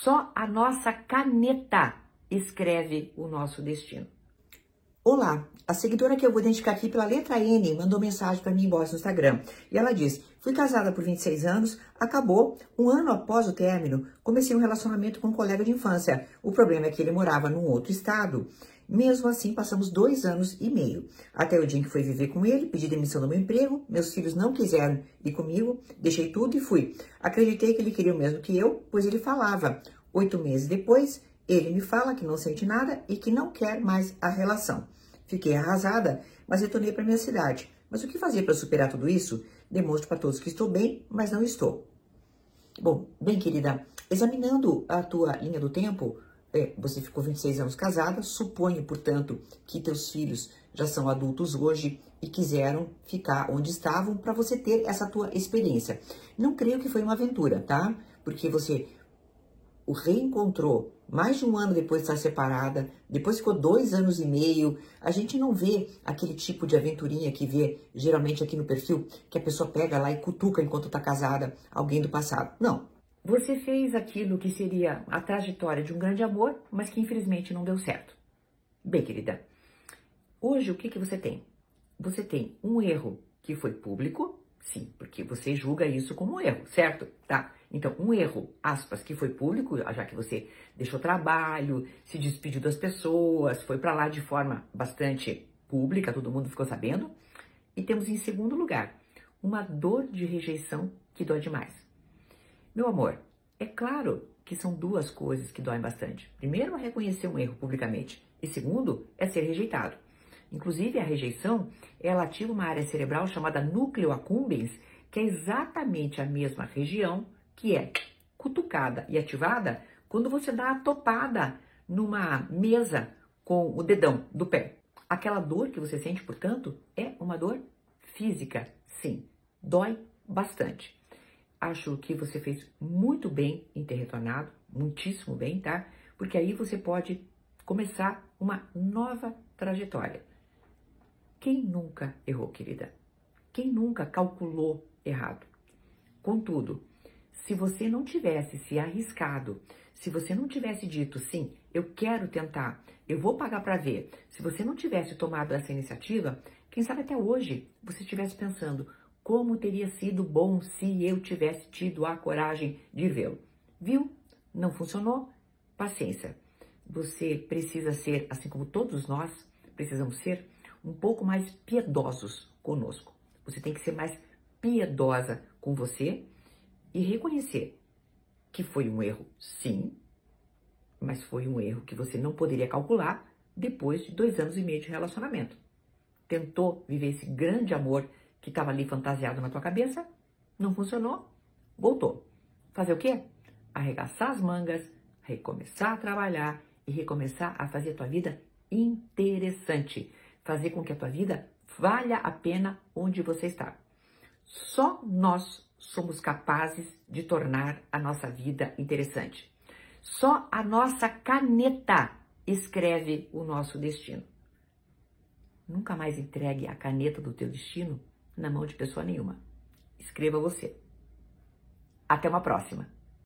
Só a nossa caneta escreve o nosso destino. Olá, a seguidora que eu vou identificar aqui pela letra N mandou mensagem para mim inbox no Instagram. E ela diz: Fui casada por 26 anos, acabou. Um ano após o término, comecei um relacionamento com um colega de infância. O problema é que ele morava num outro estado. Mesmo assim, passamos dois anos e meio. Até o dia em que fui viver com ele, pedi demissão do meu emprego, meus filhos não quiseram ir comigo, deixei tudo e fui. Acreditei que ele queria o mesmo que eu, pois ele falava. Oito meses depois, ele me fala que não sente nada e que não quer mais a relação. Fiquei arrasada, mas retornei para minha cidade. Mas o que fazer para superar tudo isso? Demonstro para todos que estou bem, mas não estou. Bom, bem, querida, examinando a tua linha do tempo, é, você ficou 26 anos casada, suponho, portanto, que teus filhos já são adultos hoje e quiseram ficar onde estavam para você ter essa tua experiência. Não creio que foi uma aventura, tá? Porque você o reencontrou mais de um ano depois de estar separada, depois ficou dois anos e meio. A gente não vê aquele tipo de aventurinha que vê geralmente aqui no perfil, que a pessoa pega lá e cutuca enquanto está casada alguém do passado. Não. Você fez aquilo que seria a trajetória de um grande amor, mas que infelizmente não deu certo. Bem, querida, hoje o que, que você tem? Você tem um erro que foi público, sim, porque você julga isso como um erro, certo? Tá? Então, um erro, aspas, que foi público, já que você deixou trabalho, se despediu das pessoas, foi para lá de forma bastante pública, todo mundo ficou sabendo. E temos em segundo lugar, uma dor de rejeição que dói demais. Meu amor, é claro que são duas coisas que doem bastante. Primeiro, é reconhecer um erro publicamente, e segundo, é ser rejeitado. Inclusive, a rejeição, ela ativa uma área cerebral chamada núcleo accumbens, que é exatamente a mesma região que é cutucada e ativada quando você dá a topada numa mesa com o dedão do pé. Aquela dor que você sente, portanto, é uma dor física, sim, dói bastante. Acho que você fez muito bem em ter retornado, muitíssimo bem, tá? Porque aí você pode começar uma nova trajetória. Quem nunca errou, querida? Quem nunca calculou errado? Contudo, se você não tivesse se arriscado, se você não tivesse dito sim, eu quero tentar, eu vou pagar para ver, se você não tivesse tomado essa iniciativa, quem sabe até hoje você estivesse pensando como teria sido bom se eu tivesse tido a coragem de vê-lo. Viu? Não funcionou? Paciência. Você precisa ser, assim como todos nós precisamos ser, um pouco mais piedosos conosco. Você tem que ser mais piedosa com você e reconhecer que foi um erro, sim, mas foi um erro que você não poderia calcular depois de dois anos e meio de relacionamento. Tentou viver esse grande amor que estava ali fantasiado na tua cabeça, não funcionou, voltou. Fazer o quê? Arregaçar as mangas, recomeçar a trabalhar e recomeçar a fazer a tua vida interessante. Fazer com que a tua vida valha a pena onde você está. Só nós somos capazes de tornar a nossa vida interessante. Só a nossa caneta escreve o nosso destino. Nunca mais entregue a caneta do teu destino na mão de pessoa nenhuma. Escreva você. Até uma próxima.